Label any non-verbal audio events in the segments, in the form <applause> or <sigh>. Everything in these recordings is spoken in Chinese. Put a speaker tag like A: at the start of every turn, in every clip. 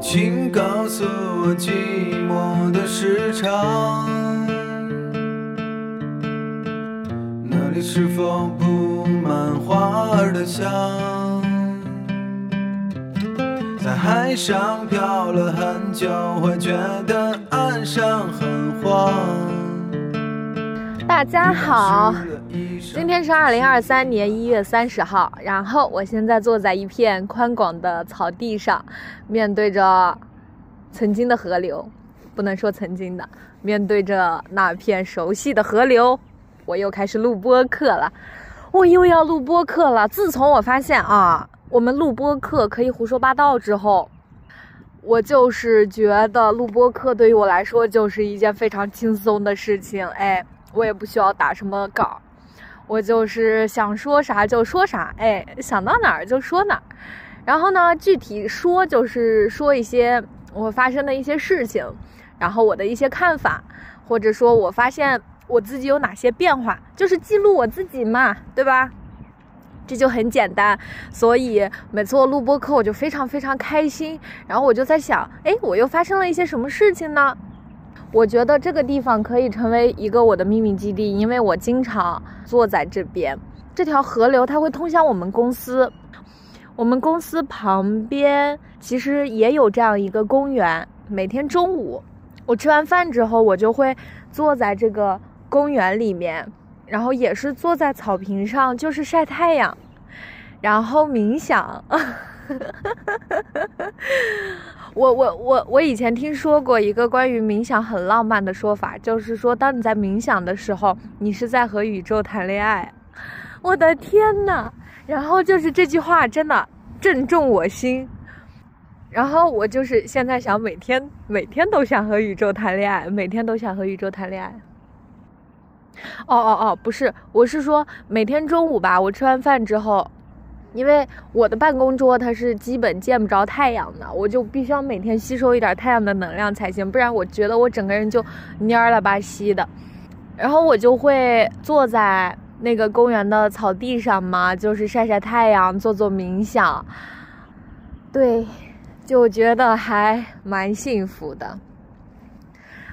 A: 请告诉我寂寞的时长，那里是否布满花儿的香？在海上漂了很久，会觉得岸上很荒。
B: 大家好，今天是二零二三年一月三十号，然后我现在坐在一片宽广的草地上，面对着曾经的河流，不能说曾经的，面对着那片熟悉的河流，我又开始录播课了，我又要录播课了。自从我发现啊，我们录播课可以胡说八道之后，我就是觉得录播课对于我来说就是一件非常轻松的事情，哎。我也不需要打什么稿，我就是想说啥就说啥，哎，想到哪儿就说哪儿。然后呢，具体说就是说一些我发生的一些事情，然后我的一些看法，或者说我发现我自己有哪些变化，就是记录我自己嘛，对吧？这就很简单。所以每次我录播课，我就非常非常开心。然后我就在想，哎，我又发生了一些什么事情呢？我觉得这个地方可以成为一个我的秘密基地，因为我经常坐在这边。这条河流它会通向我们公司，我们公司旁边其实也有这样一个公园。每天中午我吃完饭之后，我就会坐在这个公园里面，然后也是坐在草坪上，就是晒太阳，然后冥想。<laughs> <laughs> 我我我我以前听说过一个关于冥想很浪漫的说法，就是说当你在冥想的时候，你是在和宇宙谈恋爱。我的天呐！然后就是这句话真的正中我心。然后我就是现在想每天每天都想和宇宙谈恋爱，每天都想和宇宙谈恋爱。哦哦哦，不是，我是说每天中午吧，我吃完饭之后。因为我的办公桌它是基本见不着太阳的，我就必须要每天吸收一点太阳的能量才行，不然我觉得我整个人就蔫了吧唧的。然后我就会坐在那个公园的草地上嘛，就是晒晒太阳，做做冥想。对，就觉得还蛮幸福的。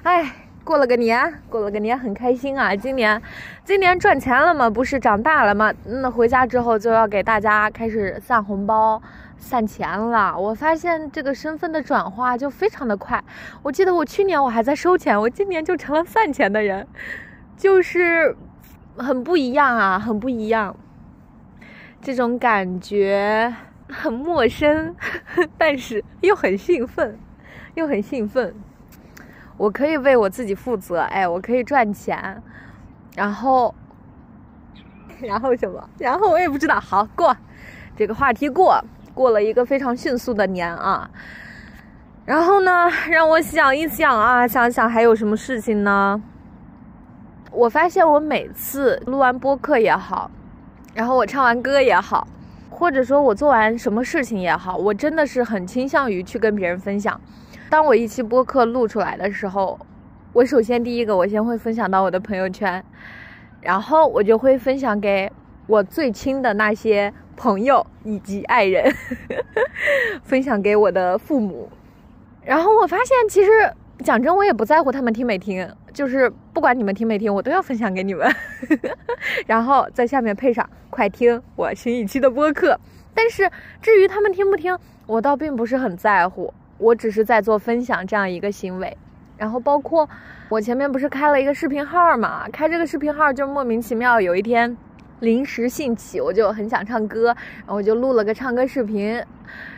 B: 哎。过了个年，过了个年很开心啊！今年，今年赚钱了嘛？不是长大了吗？那回家之后就要给大家开始散红包、散钱了。我发现这个身份的转化就非常的快。我记得我去年我还在收钱，我今年就成了散钱的人，就是很不一样啊，很不一样。这种感觉很陌生，<laughs> 但是又很兴奋，又很兴奋。我可以为我自己负责，哎，我可以赚钱，然后，然后什么？然后我也不知道。好过，这个话题过，过了一个非常迅速的年啊。然后呢，让我想一想啊，想想还有什么事情呢？我发现我每次录完播客也好，然后我唱完歌也好，或者说我做完什么事情也好，我真的是很倾向于去跟别人分享。当我一期播客录出来的时候，我首先第一个，我先会分享到我的朋友圈，然后我就会分享给我最亲的那些朋友以及爱人，<laughs> 分享给我的父母。然后我发现，其实讲真，我也不在乎他们听没听，就是不管你们听没听，我都要分享给你们。<laughs> 然后在下面配上“快听我新一期的播客”。但是至于他们听不听，我倒并不是很在乎。我只是在做分享这样一个行为，然后包括我前面不是开了一个视频号嘛？开这个视频号就莫名其妙，有一天临时兴起，我就很想唱歌，然后我就录了个唱歌视频，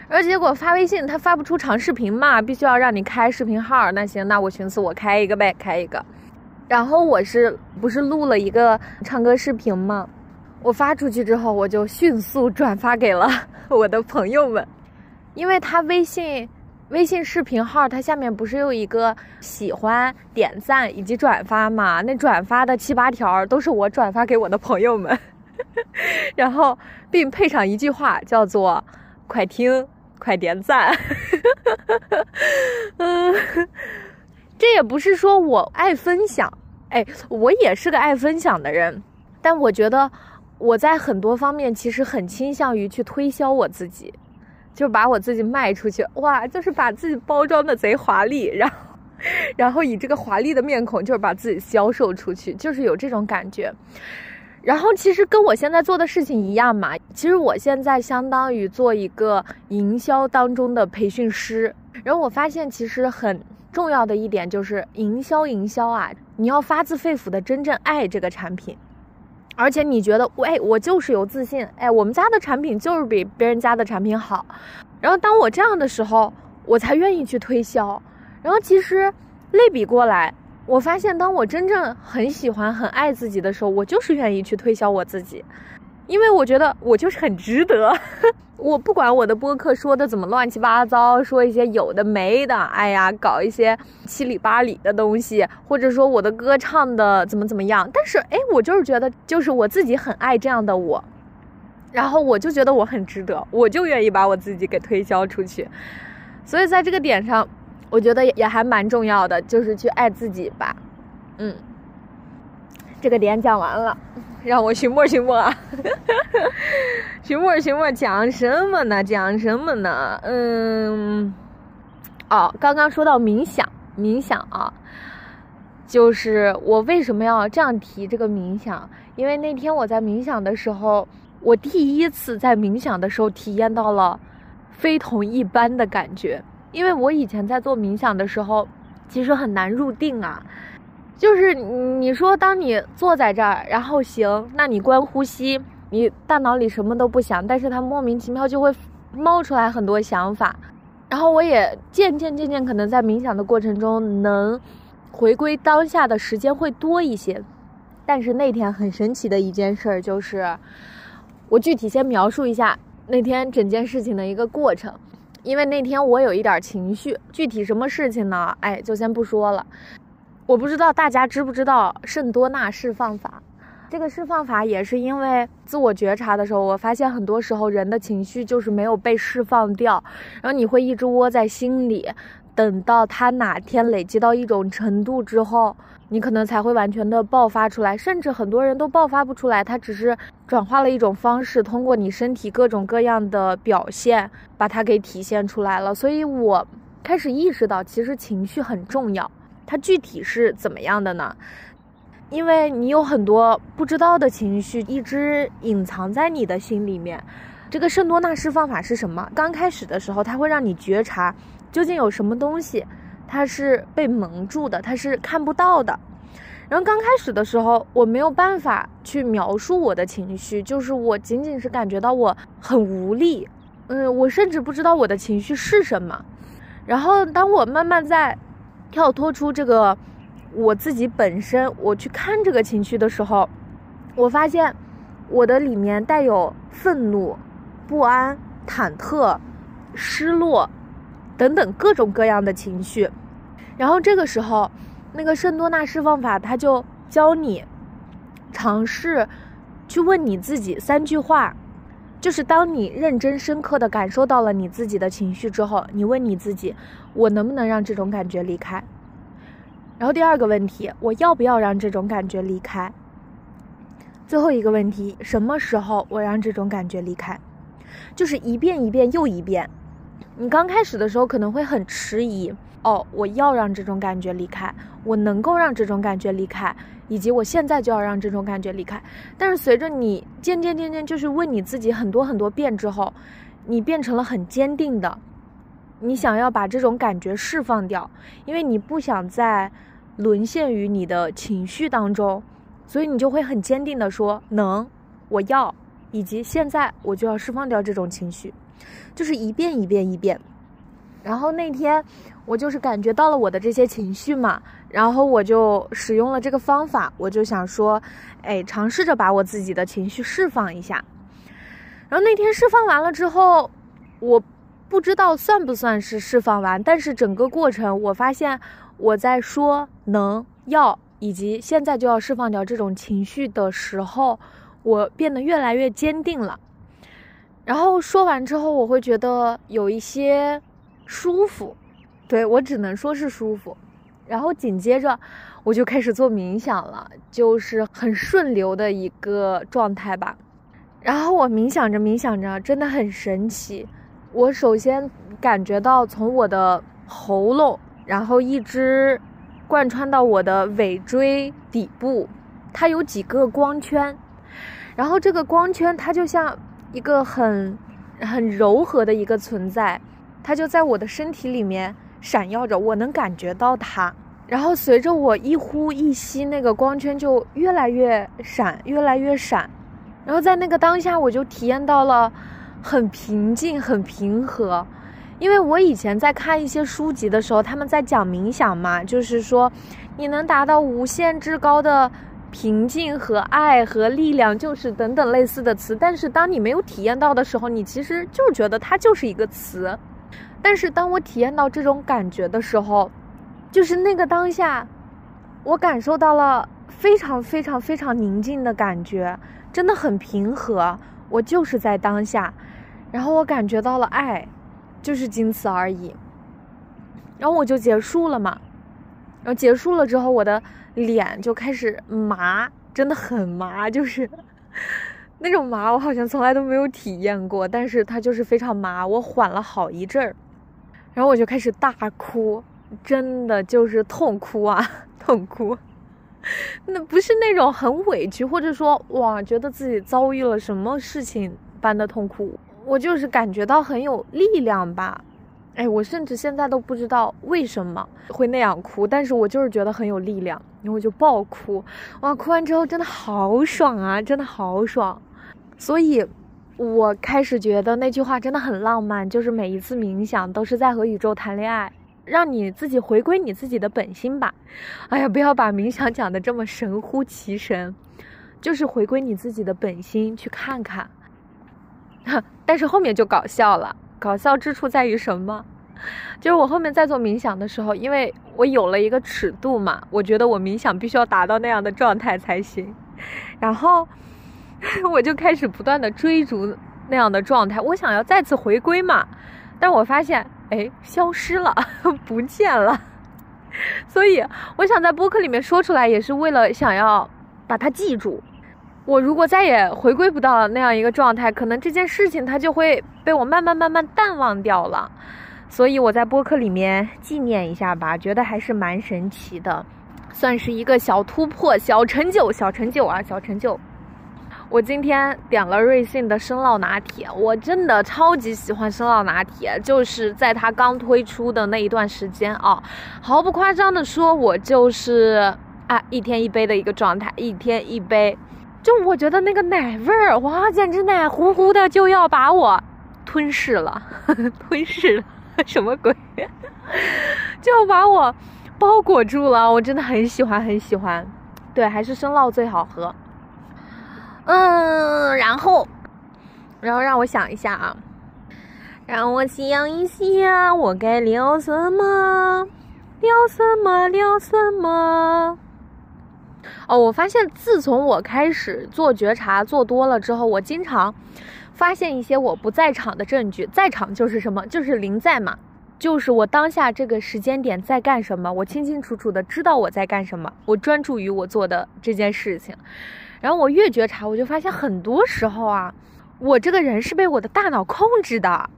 B: 然后结果发微信他发不出长视频嘛，必须要让你开视频号。那行，那我寻思我开一个呗，开一个。然后我是不是录了一个唱歌视频嘛？我发出去之后，我就迅速转发给了 <laughs> 我的朋友们，因为他微信。微信视频号，它下面不是有一个喜欢、点赞以及转发吗？那转发的七八条都是我转发给我的朋友们，<laughs> 然后并配上一句话，叫做“快听，快点赞”。<laughs> 嗯，这也不是说我爱分享，哎，我也是个爱分享的人，但我觉得我在很多方面其实很倾向于去推销我自己。就把我自己卖出去，哇，就是把自己包装的贼华丽，然后，然后以这个华丽的面孔，就是把自己销售出去，就是有这种感觉。然后其实跟我现在做的事情一样嘛，其实我现在相当于做一个营销当中的培训师。然后我发现，其实很重要的一点就是营销，营销啊，你要发自肺腑的真正爱这个产品。而且你觉得，喂，我就是有自信，哎，我们家的产品就是比别人家的产品好。然后当我这样的时候，我才愿意去推销。然后其实类比过来，我发现当我真正很喜欢、很爱自己的时候，我就是愿意去推销我自己。因为我觉得我就是很值得，<laughs> 我不管我的播客说的怎么乱七八糟，说一些有的没的，哎呀，搞一些七里八里的东西，或者说我的歌唱的怎么怎么样，但是哎，我就是觉得就是我自己很爱这样的我，然后我就觉得我很值得，我就愿意把我自己给推销出去，所以在这个点上，我觉得也还蛮重要的，就是去爱自己吧，嗯，这个点讲完了。让我寻摸寻摸啊，寻摸寻摸讲什么呢？讲什么呢？嗯，哦，刚刚说到冥想，冥想啊，就是我为什么要这样提这个冥想？因为那天我在冥想的时候，我第一次在冥想的时候体验到了非同一般的感觉。因为我以前在做冥想的时候，其实很难入定啊。就是你说，当你坐在这儿，然后行，那你观呼吸，你大脑里什么都不想，但是它莫名其妙就会冒出来很多想法。然后我也渐渐渐渐可能在冥想的过程中，能回归当下的时间会多一些。但是那天很神奇的一件事儿就是，我具体先描述一下那天整件事情的一个过程，因为那天我有一点情绪，具体什么事情呢？哎，就先不说了。我不知道大家知不知道圣多纳释放法，这个释放法也是因为自我觉察的时候，我发现很多时候人的情绪就是没有被释放掉，然后你会一直窝在心里，等到它哪天累积到一种程度之后，你可能才会完全的爆发出来，甚至很多人都爆发不出来，它只是转化了一种方式，通过你身体各种各样的表现把它给体现出来了。所以我开始意识到，其实情绪很重要。它具体是怎么样的呢？因为你有很多不知道的情绪一直隐藏在你的心里面。这个圣多纳释放法是什么？刚开始的时候，它会让你觉察究竟有什么东西，它是被蒙住的，它是看不到的。然后刚开始的时候，我没有办法去描述我的情绪，就是我仅仅是感觉到我很无力，嗯，我甚至不知道我的情绪是什么。然后当我慢慢在跳脱出这个我自己本身，我去看这个情绪的时候，我发现我的里面带有愤怒、不安、忐忑、失落等等各种各样的情绪。然后这个时候，那个圣多纳释放法，他就教你尝试去问你自己三句话，就是当你认真深刻的感受到了你自己的情绪之后，你问你自己。我能不能让这种感觉离开？然后第二个问题，我要不要让这种感觉离开？最后一个问题，什么时候我让这种感觉离开？就是一遍一遍又一遍。你刚开始的时候可能会很迟疑，哦，我要让这种感觉离开，我能够让这种感觉离开，以及我现在就要让这种感觉离开。但是随着你渐渐渐渐就是问你自己很多很多遍之后，你变成了很坚定的。你想要把这种感觉释放掉，因为你不想再沦陷于你的情绪当中，所以你就会很坚定的说能，我要，以及现在我就要释放掉这种情绪，就是一遍一遍一遍。然后那天我就是感觉到了我的这些情绪嘛，然后我就使用了这个方法，我就想说，哎，尝试着把我自己的情绪释放一下。然后那天释放完了之后，我。不知道算不算是释放完，但是整个过程我发现我在说能要以及现在就要释放掉这种情绪的时候，我变得越来越坚定了。然后说完之后，我会觉得有一些舒服，对我只能说是舒服。然后紧接着我就开始做冥想了，就是很顺流的一个状态吧。然后我冥想着冥想着，真的很神奇。我首先感觉到从我的喉咙，然后一直贯穿到我的尾椎底部，它有几个光圈，然后这个光圈它就像一个很很柔和的一个存在，它就在我的身体里面闪耀着，我能感觉到它。然后随着我一呼一吸，那个光圈就越来越闪，越来越闪。然后在那个当下，我就体验到了。很平静，很平和，因为我以前在看一些书籍的时候，他们在讲冥想嘛，就是说你能达到无限至高的平静和爱和力量，就是等等类似的词。但是当你没有体验到的时候，你其实就觉得它就是一个词。但是当我体验到这种感觉的时候，就是那个当下，我感受到了非常非常非常宁静的感觉，真的很平和。我就是在当下。然后我感觉到了爱，就是仅此而已。然后我就结束了嘛。然后结束了之后，我的脸就开始麻，真的很麻，就是那种麻，我好像从来都没有体验过。但是它就是非常麻，我缓了好一阵儿。然后我就开始大哭，真的就是痛哭啊，<laughs> 痛哭。那不是那种很委屈，或者说哇，觉得自己遭遇了什么事情般的痛哭。我就是感觉到很有力量吧，哎，我甚至现在都不知道为什么会那样哭，但是我就是觉得很有力量，然后我就爆哭，哇，哭完之后真的好爽啊，真的好爽，所以，我开始觉得那句话真的很浪漫，就是每一次冥想都是在和宇宙谈恋爱，让你自己回归你自己的本心吧，哎呀，不要把冥想讲的这么神乎其神，就是回归你自己的本心去看看。<laughs> 但是后面就搞笑了，搞笑之处在于什么？就是我后面在做冥想的时候，因为我有了一个尺度嘛，我觉得我冥想必须要达到那样的状态才行。然后 <laughs> 我就开始不断的追逐那样的状态，我想要再次回归嘛。但我发现，哎，消失了，<laughs> 不见了。所以我想在播客里面说出来，也是为了想要把它记住。我如果再也回归不到那样一个状态，可能这件事情它就会被我慢慢慢慢淡忘掉了。所以我在播客里面纪念一下吧，觉得还是蛮神奇的，算是一个小突破、小成就、小成就啊，小成就。我今天点了瑞幸的生酪拿铁，我真的超级喜欢生酪拿铁，就是在它刚推出的那一段时间啊，毫不夸张的说，我就是啊一天一杯的一个状态，一天一杯。就我觉得那个奶味儿，哇，简直奶乎乎的，就要把我吞噬了，<laughs> 吞噬了，什么鬼？<laughs> 就把我包裹住了，我真的很喜欢，很喜欢。对，还是生酪最好喝。嗯，然后，然后让我想一下啊，让我想一下，我该聊什么？聊什么？聊什么？哦，我发现自从我开始做觉察做多了之后，我经常发现一些我不在场的证据。在场就是什么？就是临在嘛，就是我当下这个时间点在干什么，我清清楚楚的知道我在干什么，我专注于我做的这件事情。然后我越觉察，我就发现很多时候啊，我这个人是被我的大脑控制的，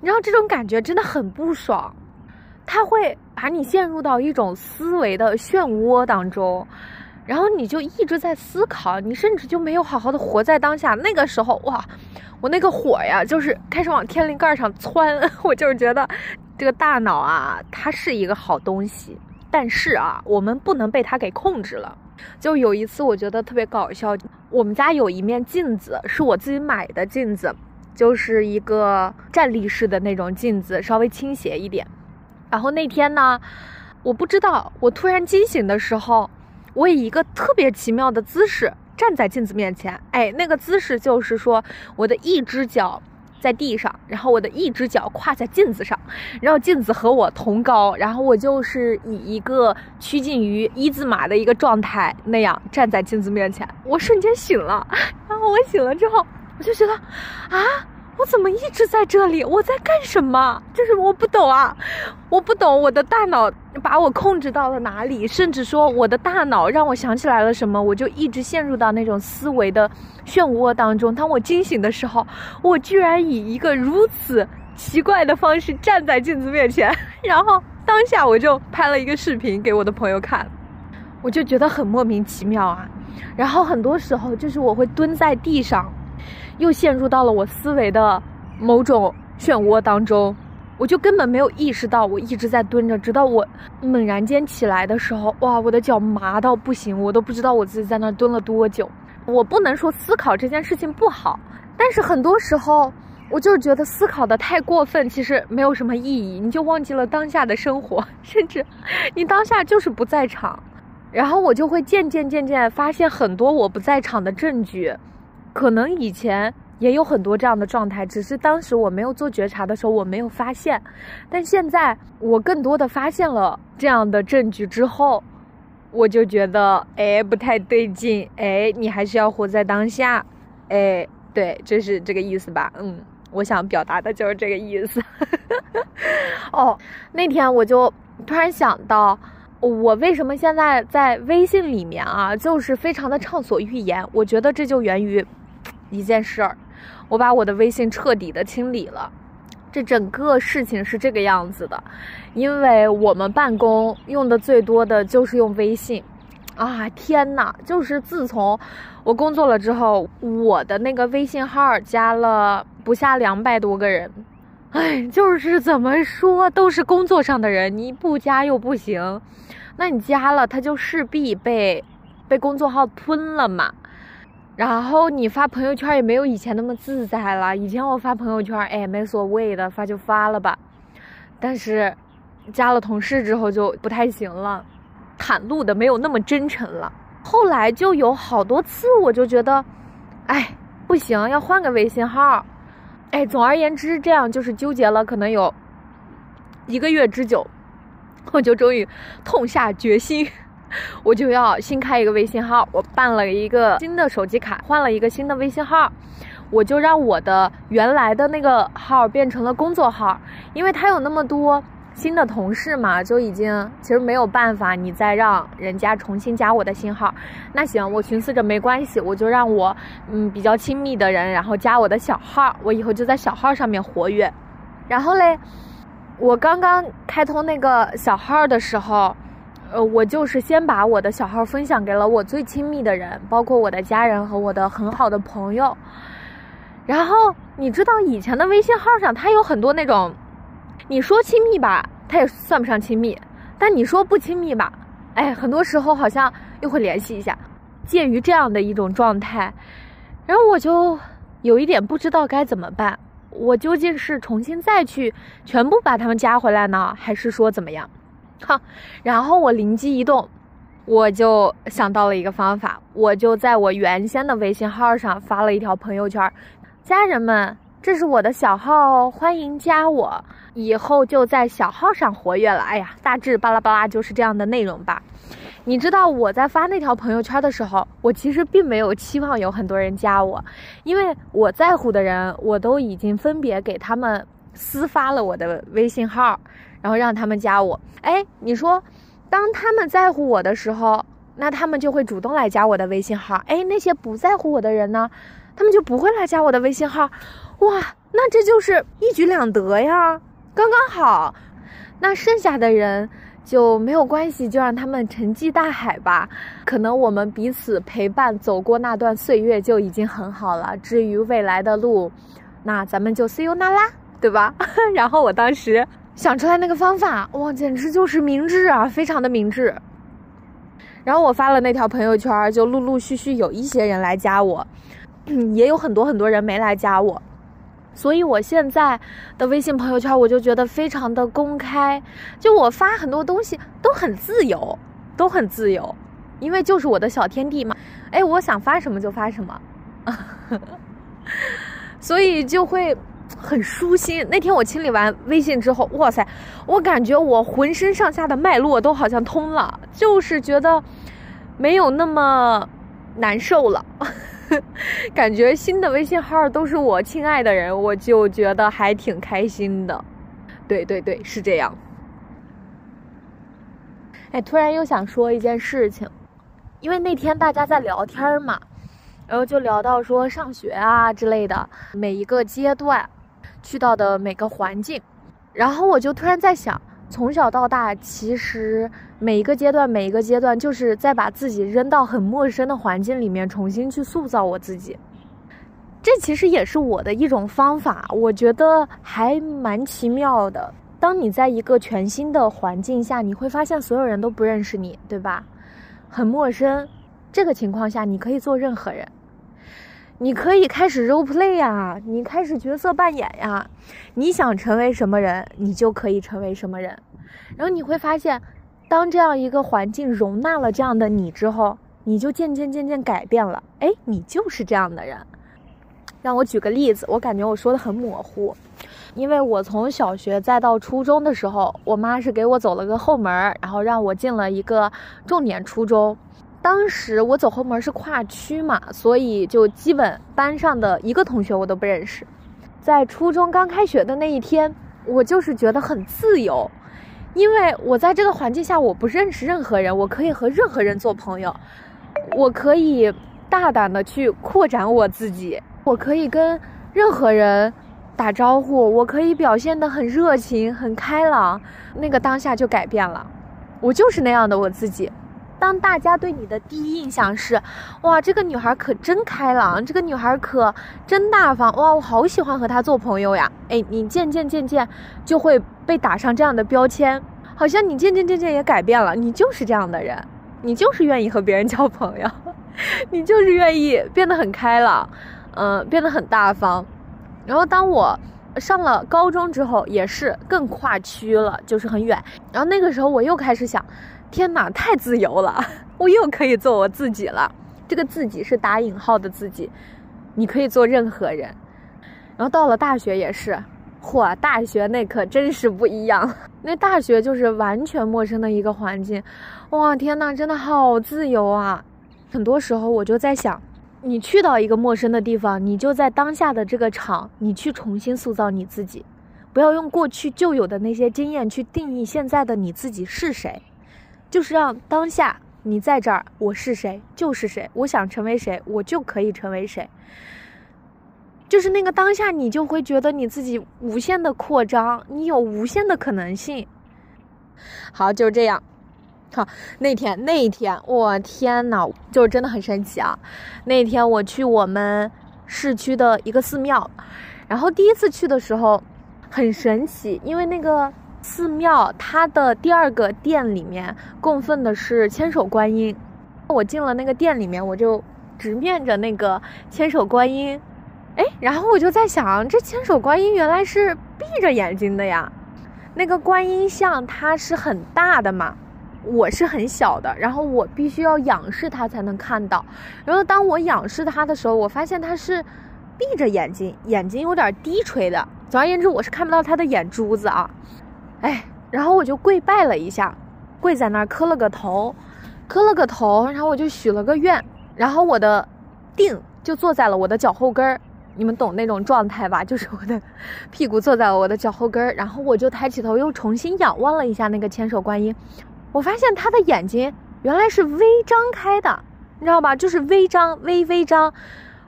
B: 你知道这种感觉真的很不爽，它会把你陷入到一种思维的漩涡当中。然后你就一直在思考，你甚至就没有好好的活在当下。那个时候，哇，我那个火呀，就是开始往天灵盖上窜。<laughs> 我就是觉得，这个大脑啊，它是一个好东西，但是啊，我们不能被它给控制了。就有一次，我觉得特别搞笑。我们家有一面镜子，是我自己买的镜子，就是一个站立式的那种镜子，稍微倾斜一点。然后那天呢，我不知道，我突然惊醒的时候。我以一个特别奇妙的姿势站在镜子面前，哎，那个姿势就是说，我的一只脚在地上，然后我的一只脚跨在镜子上，然后镜子和我同高，然后我就是以一个趋近于一字马的一个状态那样站在镜子面前，我瞬间醒了，<laughs> 然后我醒了之后，我就觉得，啊。我怎么一直在这里？我在干什么？就是我不懂啊，我不懂我的大脑把我控制到了哪里，甚至说我的大脑让我想起来了什么，我就一直陷入到那种思维的漩涡当中。当我惊醒的时候，我居然以一个如此奇怪的方式站在镜子面前，<laughs> 然后当下我就拍了一个视频给我的朋友看，我就觉得很莫名其妙啊。然后很多时候就是我会蹲在地上，又陷入到了我思维的某种漩涡当中，我就根本没有意识到我一直在蹲着，直到我猛然间起来的时候，哇，我的脚麻到不行，我都不知道我自己在那蹲了多久。我不能说思考这件事情不好，但是很多时候我就是觉得思考的太过分，其实没有什么意义，你就忘记了当下的生活，<laughs> 甚至你当下就是不在场。然后我就会渐渐渐渐发现很多我不在场的证据，可能以前也有很多这样的状态，只是当时我没有做觉察的时候我没有发现，但现在我更多的发现了这样的证据之后，我就觉得哎不太对劲，哎你还是要活在当下，哎对，就是这个意思吧，嗯，我想表达的就是这个意思。<laughs> 哦，那天我就突然想到。我为什么现在在微信里面啊，就是非常的畅所欲言？我觉得这就源于一件事儿，我把我的微信彻底的清理了。这整个事情是这个样子的，因为我们办公用的最多的就是用微信啊！天呐，就是自从我工作了之后，我的那个微信号加了不下两百多个人。哎，就是怎么说都是工作上的人，你不加又不行，那你加了他就势必被被工作号吞了嘛。然后你发朋友圈也没有以前那么自在了，以前我发朋友圈，哎，没所谓的，发就发了吧。但是加了同事之后就不太行了，袒露的没有那么真诚了。后来就有好多次，我就觉得，哎，不行，要换个微信号。哎，总而言之，这样就是纠结了，可能有一个月之久，我就终于痛下决心，<laughs> 我就要新开一个微信号。我办了一个新的手机卡，换了一个新的微信号，我就让我的原来的那个号变成了工作号，因为他有那么多。新的同事嘛，就已经其实没有办法，你再让人家重新加我的新号，那行，我寻思着没关系，我就让我嗯比较亲密的人，然后加我的小号，我以后就在小号上面活跃。然后嘞，我刚刚开通那个小号的时候，呃，我就是先把我的小号分享给了我最亲密的人，包括我的家人和我的很好的朋友。然后你知道以前的微信号上，它有很多那种。你说亲密吧，他也算不上亲密；但你说不亲密吧，哎，很多时候好像又会联系一下，介于这样的一种状态，然后我就有一点不知道该怎么办。我究竟是重新再去全部把他们加回来呢，还是说怎么样？哈，然后我灵机一动，我就想到了一个方法，我就在我原先的微信号上发了一条朋友圈：“家人们，这是我的小号，欢迎加我。”以后就在小号上活跃了。哎呀，大致巴拉巴拉就是这样的内容吧。你知道我在发那条朋友圈的时候，我其实并没有期望有很多人加我，因为我在乎的人，我都已经分别给他们私发了我的微信号，然后让他们加我。哎，你说，当他们在乎我的时候，那他们就会主动来加我的微信号。哎，那些不在乎我的人呢，他们就不会来加我的微信号。哇，那这就是一举两得呀。刚刚好，那剩下的人就没有关系，就让他们沉寂大海吧。可能我们彼此陪伴走过那段岁月就已经很好了。至于未来的路，那咱们就 see you 那啦，对吧？<laughs> 然后我当时想出来那个方法，哇，简直就是明智啊，非常的明智。然后我发了那条朋友圈，就陆陆续续有一些人来加我，也有很多很多人没来加我。所以，我现在的微信朋友圈，我就觉得非常的公开，就我发很多东西都很自由，都很自由，因为就是我的小天地嘛。哎，我想发什么就发什么，<laughs> 所以就会很舒心。那天我清理完微信之后，哇塞，我感觉我浑身上下的脉络都好像通了，就是觉得没有那么难受了。<laughs> 感觉新的微信号都是我亲爱的人，我就觉得还挺开心的。对对对，是这样。哎，突然又想说一件事情，因为那天大家在聊天嘛，然后就聊到说上学啊之类的，每一个阶段，去到的每个环境，然后我就突然在想，从小到大，其实每一个阶段，每一个阶段，就是在把自己扔到很陌生的环境里面，重新去塑造我自己。这其实也是我的一种方法，我觉得还蛮奇妙的。当你在一个全新的环境下，你会发现所有人都不认识你，对吧？很陌生。这个情况下，你可以做任何人，你可以开始 role play 呀，你开始角色扮演呀，你想成为什么人，你就可以成为什么人。然后你会发现，当这样一个环境容纳了这样的你之后，你就渐渐渐渐改变了。哎，你就是这样的人。让我举个例子，我感觉我说的很模糊，因为我从小学再到初中的时候，我妈是给我走了个后门，然后让我进了一个重点初中。当时我走后门是跨区嘛，所以就基本班上的一个同学我都不认识。在初中刚开学的那一天，我就是觉得很自由，因为我在这个环境下我不认识任何人，我可以和任何人做朋友，我可以大胆的去扩展我自己。我可以跟任何人打招呼，我可以表现得很热情、很开朗，那个当下就改变了，我就是那样的我自己。当大家对你的第一印象是，哇，这个女孩可真开朗，这个女孩可真大方，哇，我好喜欢和她做朋友呀。哎，你渐渐渐渐就会被打上这样的标签，好像你渐渐渐渐也改变了，你就是这样的人，你就是愿意和别人交朋友，<laughs> 你就是愿意变得很开朗。嗯，变得很大方。然后当我上了高中之后，也是更跨区了，就是很远。然后那个时候我又开始想，天哪，太自由了，<laughs> 我又可以做我自己了。这个自己是打引号的自己，你可以做任何人。然后到了大学也是，嚯，大学那可真是不一样。<laughs> 那大学就是完全陌生的一个环境，哇，天哪，真的好自由啊！很多时候我就在想。你去到一个陌生的地方，你就在当下的这个场，你去重新塑造你自己，不要用过去旧有的那些经验去定义现在的你自己是谁，就是让当下你在这儿，我是谁就是谁，我想成为谁，我就可以成为谁，就是那个当下，你就会觉得你自己无限的扩张，你有无限的可能性。好，就这样。好，那天那一天，我天呐，就是真的很神奇啊！那天我去我们市区的一个寺庙，然后第一次去的时候很神奇，因为那个寺庙它的第二个殿里面供奉的是千手观音。我进了那个殿里面，我就直面着那个千手观音，哎，然后我就在想，这千手观音原来是闭着眼睛的呀？那个观音像它是很大的嘛？我是很小的，然后我必须要仰视它才能看到。然后当我仰视它的时候，我发现它是闭着眼睛，眼睛有点低垂的。总而言之，我是看不到它的眼珠子啊。哎，然后我就跪拜了一下，跪在那儿磕了个头，磕了个头，然后我就许了个愿，然后我的腚就坐在了我的脚后跟儿，你们懂那种状态吧？就是我的 <laughs> 屁股坐在了我的脚后跟儿，然后我就抬起头，又重新仰望了一下那个千手观音。我发现他的眼睛原来是微张开的，你知道吧？就是微张、微微张，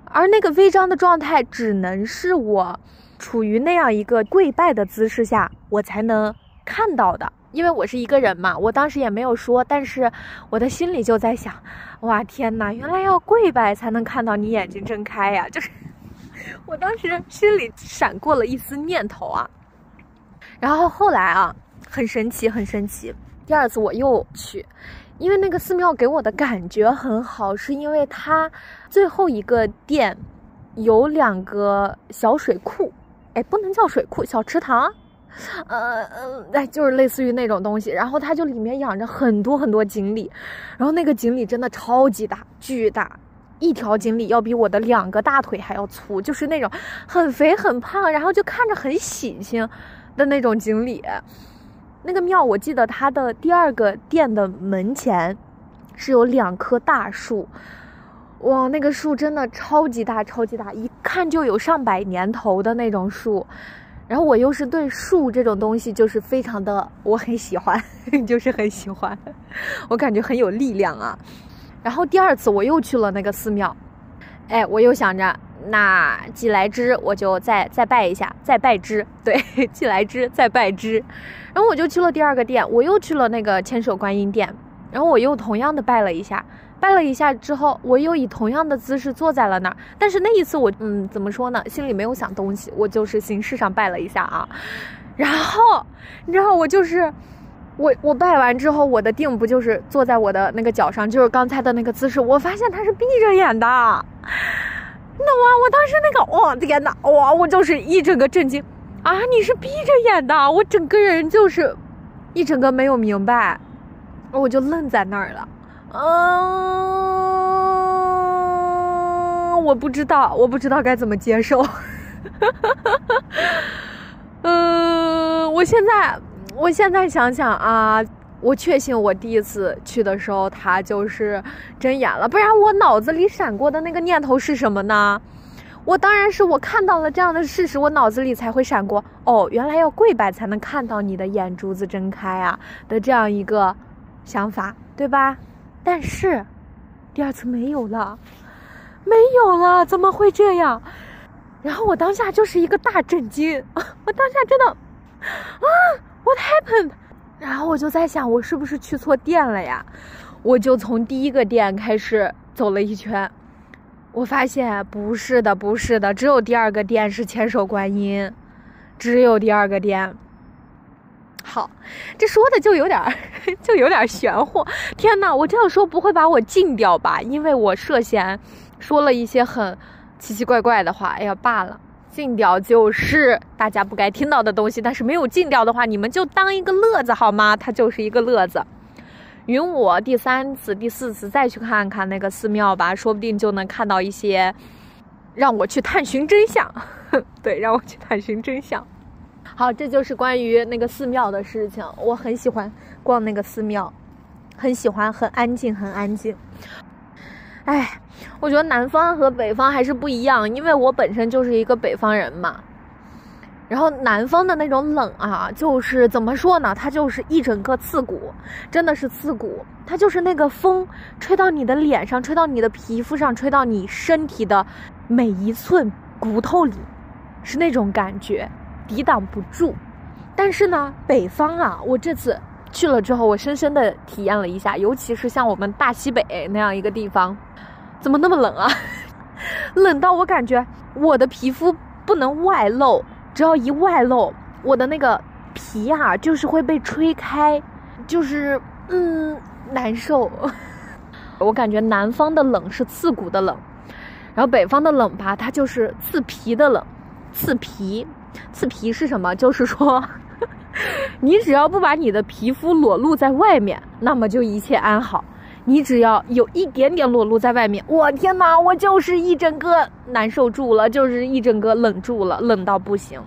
B: 而那个微张的状态，只能是我处于那样一个跪拜的姿势下，我才能看到的。因为我是一个人嘛，我当时也没有说，但是我的心里就在想：哇，天哪，原来要跪拜才能看到你眼睛睁开呀！<laughs> 就是我当时心里闪过了一丝念头啊。然后后来啊，很神奇，很神奇。第二次我又去，因为那个寺庙给我的感觉很好，是因为它最后一个殿有两个小水库，哎，不能叫水库，小池塘，呃呃，哎，就是类似于那种东西。然后它就里面养着很多很多锦鲤，然后那个锦鲤真的超级大，巨大，一条锦鲤要比我的两个大腿还要粗，就是那种很肥很胖，然后就看着很喜庆的那种锦鲤。那个庙，我记得它的第二个殿的门前是有两棵大树，哇，那个树真的超级大，超级大，一看就有上百年头的那种树。然后我又是对树这种东西就是非常的，我很喜欢，<laughs> 就是很喜欢，我感觉很有力量啊。然后第二次我又去了那个寺庙，哎，我又想着那既来之，我就再再拜一下，再拜之。对，<laughs> 既来之，再拜之。然后我就去了第二个店，我又去了那个千手观音殿，然后我又同样的拜了一下，拜了一下之后，我又以同样的姿势坐在了那儿。但是那一次我，嗯，怎么说呢？心里没有想东西，我就是形式上拜了一下啊。然后，你知道我就是，我我拜完之后，我的定不就是坐在我的那个脚上，就是刚才的那个姿势。我发现他是闭着眼的。那哇，我当时那个，哇天哪，哇，我就是一整个震惊啊！你是闭着眼的，我整个人就是一整个没有明白，我就愣在那儿了。嗯，我不知道，我不知道该怎么接受。<laughs> 嗯，我现在，我现在想想啊。我确信，我第一次去的时候，他就是睁眼了，不然我脑子里闪过的那个念头是什么呢？我当然是我看到了这样的事实，我脑子里才会闪过，哦，原来要跪拜才能看到你的眼珠子睁开啊的这样一个想法，对吧？但是第二次没有了，没有了，怎么会这样？然后我当下就是一个大震惊，<laughs> 我当下真的啊，What happened？然后我就在想，我是不是去错店了呀？我就从第一个店开始走了一圈，我发现不是的，不是的，只有第二个店是千手观音，只有第二个店。好，这说的就有点 <laughs> 就有点玄乎。天哪，我这样说不会把我禁掉吧？因为我涉嫌说了一些很奇奇怪怪的话。哎呀，罢了。禁掉就是大家不该听到的东西，但是没有禁掉的话，你们就当一个乐子好吗？它就是一个乐子。允我第三次、第四次再去看看那个寺庙吧，说不定就能看到一些让我去探寻真相。<laughs> 对，让我去探寻真相。好，这就是关于那个寺庙的事情。我很喜欢逛那个寺庙，很喜欢，很安静，很安静。哎，我觉得南方和北方还是不一样，因为我本身就是一个北方人嘛。然后南方的那种冷啊，就是怎么说呢？它就是一整个刺骨，真的是刺骨。它就是那个风吹到你的脸上，吹到你的皮肤上，吹到你身体的每一寸骨头里，是那种感觉，抵挡不住。但是呢，北方啊，我这次去了之后，我深深的体验了一下，尤其是像我们大西北那样一个地方。怎么那么冷啊？<laughs> 冷到我感觉我的皮肤不能外露，只要一外露，我的那个皮啊就是会被吹开，就是嗯难受。<laughs> 我感觉南方的冷是刺骨的冷，然后北方的冷吧，它就是刺皮的冷。刺皮，刺皮是什么？就是说，你只要不把你的皮肤裸露在外面，那么就一切安好。你只要有一点点裸露在外面，我天哪，我就是一整个难受住了，就是一整个冷住了，冷到不行。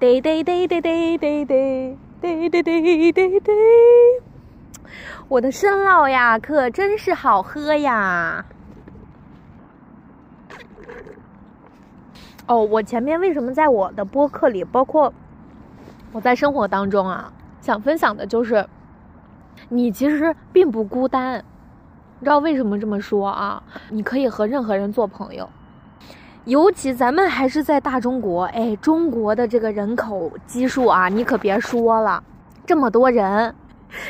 B: 嘚嘚嘚嘚嘚嘚嘚嘚嘚嘚嘚嘚，我的生老呀，可真是好喝呀！哦，我前面为什么在我的播客里，包括我在生活当中啊，想分享的就是。你其实并不孤单，你知道为什么这么说啊？你可以和任何人做朋友，尤其咱们还是在大中国，哎，中国的这个人口基数啊，你可别说了，这么多人，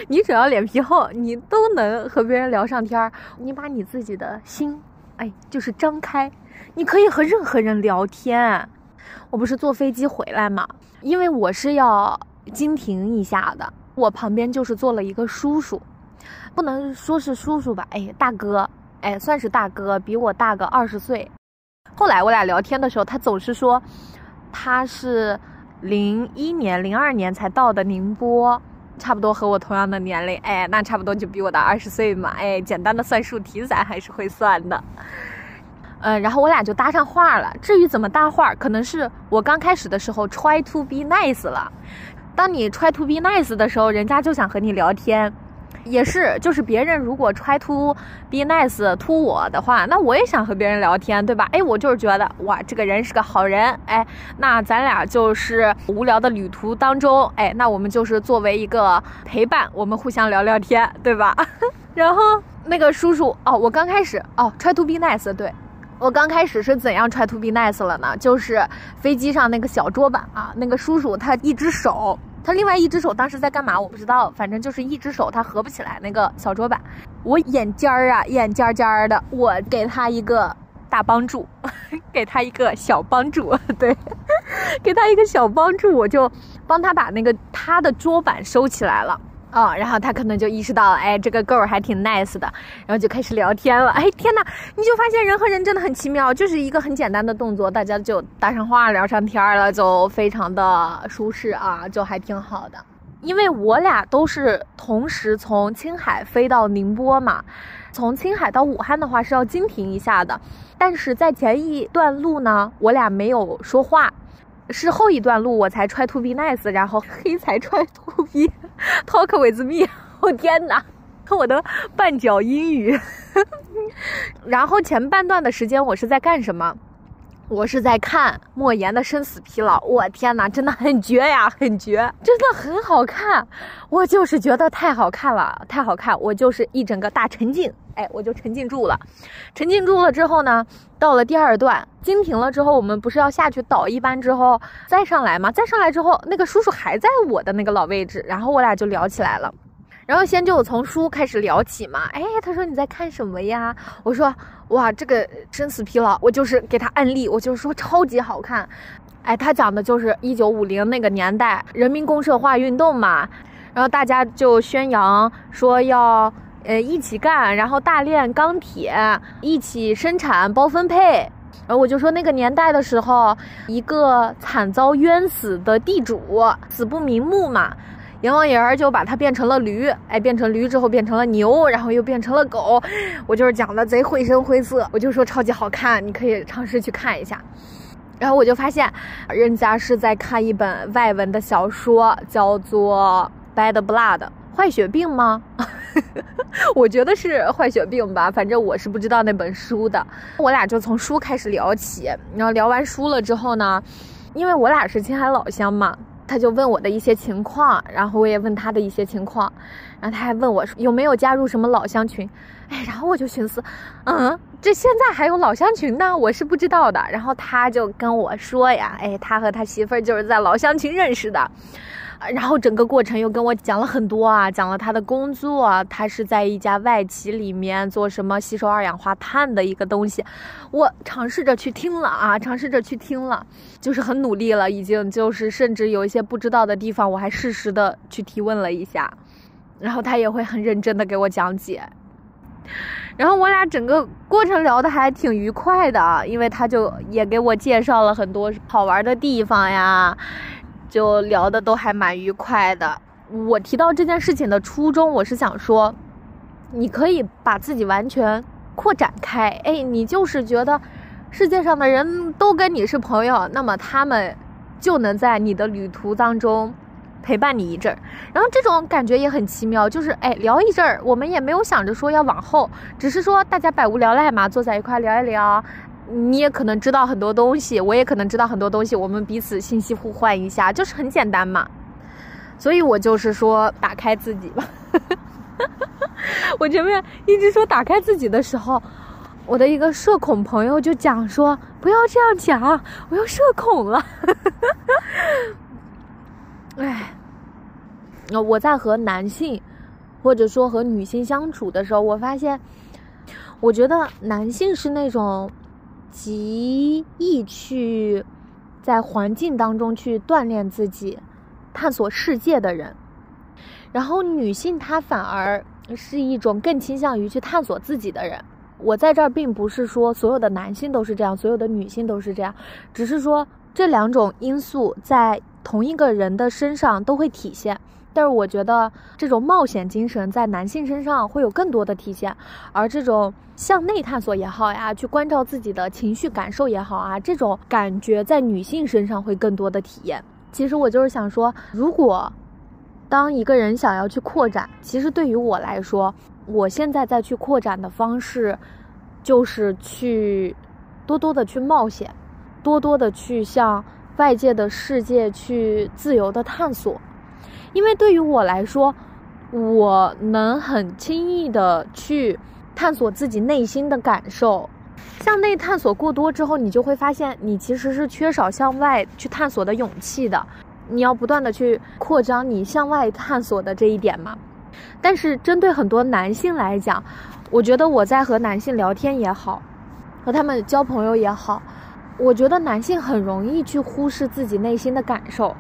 B: 你只要脸皮厚，你都能和别人聊上天儿。你把你自己的心，哎，就是张开，你可以和任何人聊天。我不是坐飞机回来嘛，因为我是要经停一下的。我旁边就是坐了一个叔叔，不能说是叔叔吧，哎，大哥，哎，算是大哥，比我大个二十岁。后来我俩聊天的时候，他总是说他是零一年、零二年才到的宁波，差不多和我同样的年龄，哎，那差不多就比我大二十岁嘛，哎，简单的算术题咱还是会算的。嗯，然后我俩就搭上话了。至于怎么搭话，可能是我刚开始的时候 try to be nice 了。当你 try to be nice 的时候，人家就想和你聊天，也是，就是别人如果 try to be nice to 我的话，那我也想和别人聊天，对吧？哎，我就是觉得哇，这个人是个好人，哎，那咱俩就是无聊的旅途当中，哎，那我们就是作为一个陪伴，我们互相聊聊天，对吧？<laughs> 然后那个叔叔，哦，我刚开始，哦，try to be nice，对，我刚开始是怎样 try to be nice 了呢？就是飞机上那个小桌板啊，那个叔叔他一只手，他另外一只手当时在干嘛？我不知道，反正就是一只手他合不起来那个小桌板。我眼尖儿啊，眼尖尖儿的，我给他一个大帮助，<laughs> 给他一个小帮助，<laughs> 对，给他一个小帮助，我就帮他把那个他的桌板收起来了。啊，然后他可能就意识到了，哎，这个 girl 还挺 nice 的，然后就开始聊天了。哎，天哪，你就发现人和人真的很奇妙，就是一个很简单的动作，大家就搭上话聊上天了，就非常的舒适啊，就还挺好的。因为我俩都是同时从青海飞到宁波嘛，从青海到武汉的话是要经停一下的，但是在前一段路呢，我俩没有说话。是后一段路我才 try to be nice，然后黑才 try to be talk with me。<laughs> 我天哪，我的半脚英语。<laughs> 然后前半段的时间我是在干什么？我是在看莫言的《生死疲劳》。我天哪，真的很绝呀，<laughs> 很绝，真的很好看。我就是觉得太好看了，太好看，我就是一整个大沉浸。哎，我就沉浸住了，沉浸住了之后呢，到了第二段经停了之后，我们不是要下去倒一班之后再上来吗？再上来之后，那个叔叔还在我的那个老位置，然后我俩就聊起来了，然后先就从书开始聊起嘛。哎，他说你在看什么呀？我说哇，这个生死疲劳，我就是给他案例，我就说超级好看。哎，他讲的就是一九五零那个年代人民公社化运动嘛，然后大家就宣扬说要。呃，一起干，然后大炼钢铁，一起生产包分配。然后我就说那个年代的时候，一个惨遭冤死的地主，死不瞑目嘛，阎王爷儿就把他变成了驴，哎，变成驴之后变成了牛，然后又变成了狗。我就是讲的贼绘声绘色，我就说超级好看，你可以尝试去看一下。然后我就发现，人家是在看一本外文的小说，叫做《Bad Blood》。坏血病吗？<laughs> 我觉得是坏血病吧，反正我是不知道那本书的。我俩就从书开始聊起，然后聊完书了之后呢，因为我俩是青海老乡嘛，他就问我的一些情况，然后我也问他的一些情况，然后他还问我有没有加入什么老乡群，哎，然后我就寻思，嗯，这现在还有老乡群呢，我是不知道的。然后他就跟我说呀，哎，他和他媳妇儿就是在老乡群认识的。然后整个过程又跟我讲了很多啊，讲了他的工作，他是在一家外企里面做什么吸收二氧化碳的一个东西，我尝试着去听了啊，尝试着去听了，就是很努力了，已经就是甚至有一些不知道的地方，我还适时的去提问了一下，然后他也会很认真的给我讲解，然后我俩整个过程聊的还挺愉快的，因为他就也给我介绍了很多好玩的地方呀。就聊的都还蛮愉快的。我提到这件事情的初衷，我是想说，你可以把自己完全扩展开。哎，你就是觉得世界上的人都跟你是朋友，那么他们就能在你的旅途当中陪伴你一阵儿。然后这种感觉也很奇妙，就是哎聊一阵儿，我们也没有想着说要往后，只是说大家百无聊赖嘛，坐在一块聊一聊。你也可能知道很多东西，我也可能知道很多东西，我们彼此信息互换一下，就是很简单嘛。所以我就是说，打开自己吧。<laughs> 我前面一直说打开自己的时候，我的一个社恐朋友就讲说，不要这样讲，我要社恐了。<laughs> 哎，那我在和男性或者说和女性相处的时候，我发现，我觉得男性是那种。极易去在环境当中去锻炼自己、探索世界的人，然后女性她反而是一种更倾向于去探索自己的人。我在这儿并不是说所有的男性都是这样，所有的女性都是这样，只是说这两种因素在同一个人的身上都会体现。但是我觉得这种冒险精神在男性身上会有更多的体现，而这种向内探索也好呀，去关照自己的情绪感受也好啊，这种感觉在女性身上会更多的体验。其实我就是想说，如果当一个人想要去扩展，其实对于我来说，我现在再去扩展的方式，就是去多多的去冒险，多多的去向外界的世界去自由的探索。因为对于我来说，我能很轻易的去探索自己内心的感受，向内探索过多之后，你就会发现你其实是缺少向外去探索的勇气的。你要不断的去扩张你向外探索的这一点嘛。但是针对很多男性来讲，我觉得我在和男性聊天也好，和他们交朋友也好，我觉得男性很容易去忽视自己内心的感受。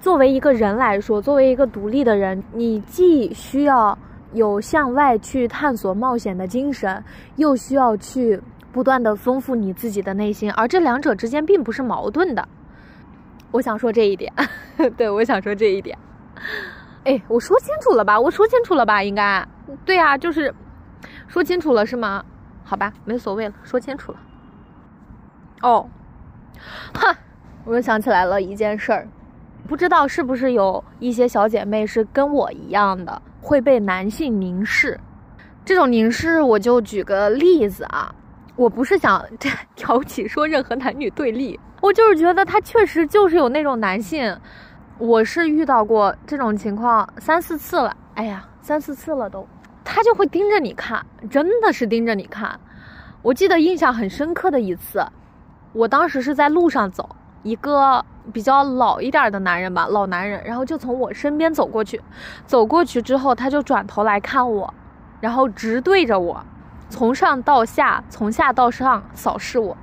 B: 作为一个人来说，作为一个独立的人，你既需要有向外去探索冒险的精神，又需要去不断的丰富你自己的内心，而这两者之间并不是矛盾的。我想说这一点，<laughs> 对我想说这一点。哎，我说清楚了吧？我说清楚了吧？应该，对呀，就是说清楚了是吗？好吧，没所谓了，说清楚了。哦，哈，我又想起来了一件事儿。不知道是不是有一些小姐妹是跟我一样的会被男性凝视，这种凝视我就举个例子啊，我不是想挑起说任何男女对立，我就是觉得他确实就是有那种男性，我是遇到过这种情况三四次了，哎呀，三四次了都，他就会盯着你看，真的是盯着你看。我记得印象很深刻的一次，我当时是在路上走。一个比较老一点的男人吧，老男人，然后就从我身边走过去，走过去之后，他就转头来看我，然后直对着我，从上到下，从下到上扫视我，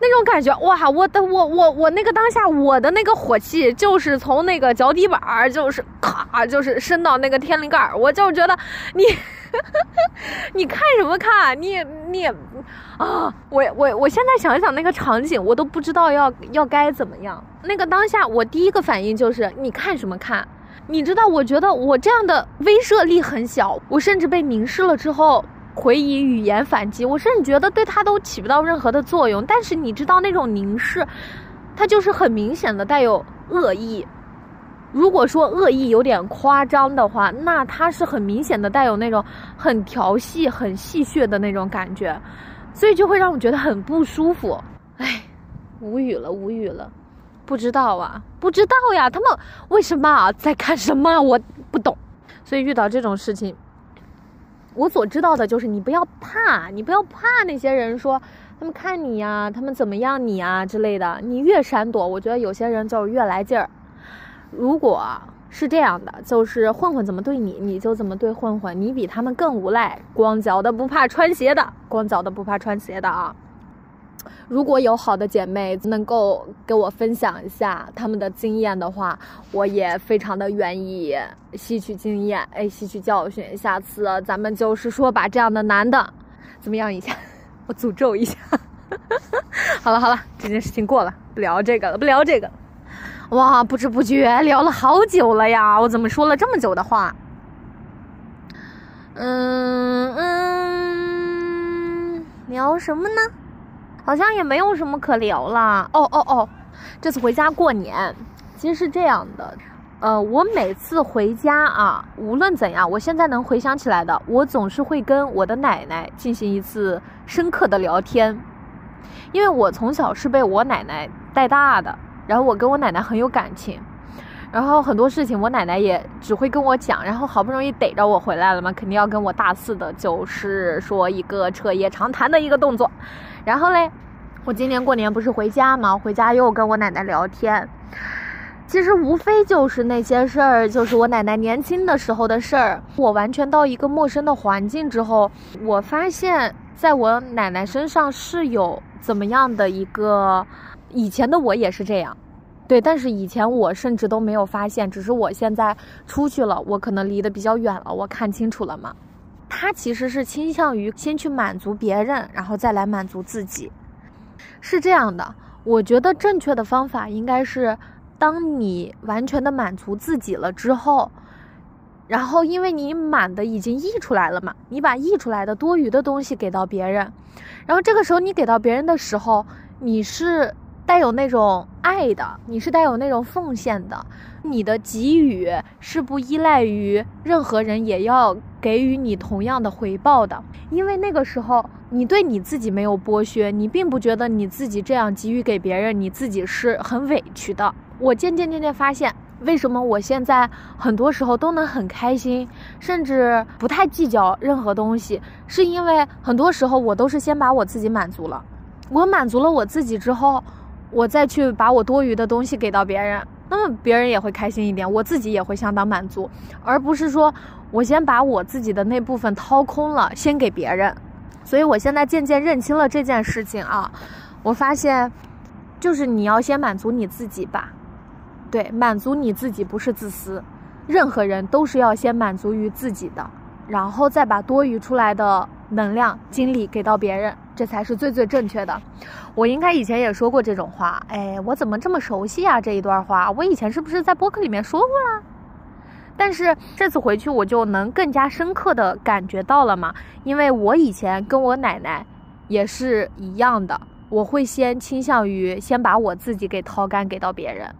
B: 那种感觉，哇，我的我我我那个当下，我的那个火气就是从那个脚底板儿，就是咔，就是升到那个天灵盖儿，我就觉得你。<laughs> 你看什么看？你你啊！我我我现在想想那个场景，我都不知道要要该怎么样。那个当下，我第一个反应就是你看什么看？你知道，我觉得我这样的威慑力很小，我甚至被凝视了之后，回以语言反击，我甚至觉得对他都起不到任何的作用。但是你知道，那种凝视，它就是很明显的带有恶意。如果说恶意有点夸张的话，那它是很明显的带有那种很调戏、很戏谑的那种感觉，所以就会让我觉得很不舒服。哎，无语了，无语了，不知道啊，不知道呀，他们为什么在看什么？我不懂。所以遇到这种事情，我所知道的就是你不要怕，你不要怕那些人说他们看你呀，他们怎么样你啊之类的。你越闪躲，我觉得有些人就越来劲儿。如果是这样的，就是混混怎么对你，你就怎么对混混，你比他们更无赖。光脚的不怕穿鞋的，光脚的不怕穿鞋的啊！如果有好的姐妹能够给我分享一下他们的经验的话，我也非常的愿意吸取经验，哎，吸取教训。下次咱们就是说把这样的男的怎么样一下，<laughs> 我诅咒一下。<laughs> 好了好了，这件事情过了，不聊这个了，不聊这个。哇，不知不觉聊了好久了呀！我怎么说了这么久的话？嗯嗯，聊什么呢？好像也没有什么可聊了。哦哦哦，这次回家过年，其实是这样的。呃，我每次回家啊，无论怎样，我现在能回想起来的，我总是会跟我的奶奶进行一次深刻的聊天，因为我从小是被我奶奶带大的。然后我跟我奶奶很有感情，然后很多事情我奶奶也只会跟我讲，然后好不容易逮着我回来了嘛，肯定要跟我大肆的，就是说一个彻夜长谈的一个动作。然后嘞，我今年过年不是回家嘛，回家又跟我奶奶聊天，其实无非就是那些事儿，就是我奶奶年轻的时候的事儿。我完全到一个陌生的环境之后，我发现在我奶奶身上是有怎么样的一个。以前的我也是这样，对，但是以前我甚至都没有发现，只是我现在出去了，我可能离得比较远了，我看清楚了嘛。他其实是倾向于先去满足别人，然后再来满足自己，是这样的。我觉得正确的方法应该是，当你完全的满足自己了之后，然后因为你满的已经溢出来了嘛，你把溢出来的多余的东西给到别人，然后这个时候你给到别人的时候，你是。带有那种爱的，你是带有那种奉献的，你的给予是不依赖于任何人，也要给予你同样的回报的。因为那个时候你对你自己没有剥削，你并不觉得你自己这样给予给别人，你自己是很委屈的。我渐渐渐渐发现，为什么我现在很多时候都能很开心，甚至不太计较任何东西？是因为很多时候我都是先把我自己满足了，我满足了我自己之后，我再去把我多余的东西给到别人，那么别人也会开心一点，我自己也会相当满足，而不是说我先把我自己的那部分掏空了，先给别人。所以我现在渐渐认清了这件事情啊，我发现，就是你要先满足你自己吧。对，满足你自己不是自私，任何人都是要先满足于自己的，然后再把多余出来的能量、精力给到别人，这才是最最正确的。我应该以前也说过这种话，哎，我怎么这么熟悉啊？这一段话，我以前是不是在播客里面说过啦？但是这次回去我就能更加深刻的感觉到了嘛，因为我以前跟我奶奶也是一样的，我会先倾向于先把我自己给掏干，给到别人。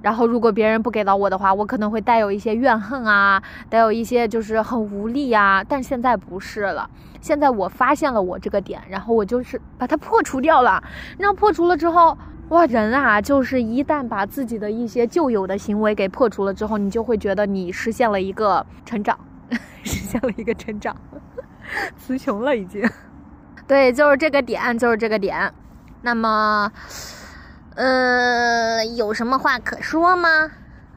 B: 然后，如果别人不给到我的话，我可能会带有一些怨恨啊，带有一些就是很无力啊。但现在不是了，现在我发现了我这个点，然后我就是把它破除掉了。那破除了之后，哇，人啊，就是一旦把自己的一些旧有的行为给破除了之后，你就会觉得你实现了一个成长，<laughs> 实现了一个成长，<laughs> 词穷了已经。<laughs> 对，就是这个点，就是这个点。那么。呃，有什么话可说吗？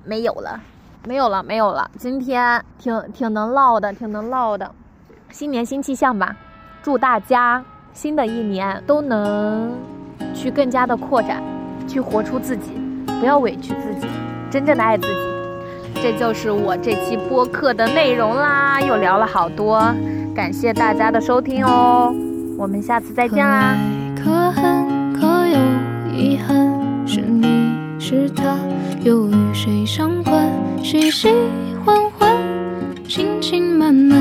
B: 没有了，没有了，没有了。今天挺挺能唠的，挺能唠的。新年新气象吧，祝大家新的一年都能去更加的扩展，去活出自己，不要委屈自己，真正的爱自己。这就是我这期播客的内容啦，又聊了好多，感谢大家的收听哦，我们下次再见啦。可恨可有。遗憾是你是他，又与谁相关？喜喜欢欢，情情满满，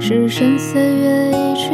B: 是深岁月一去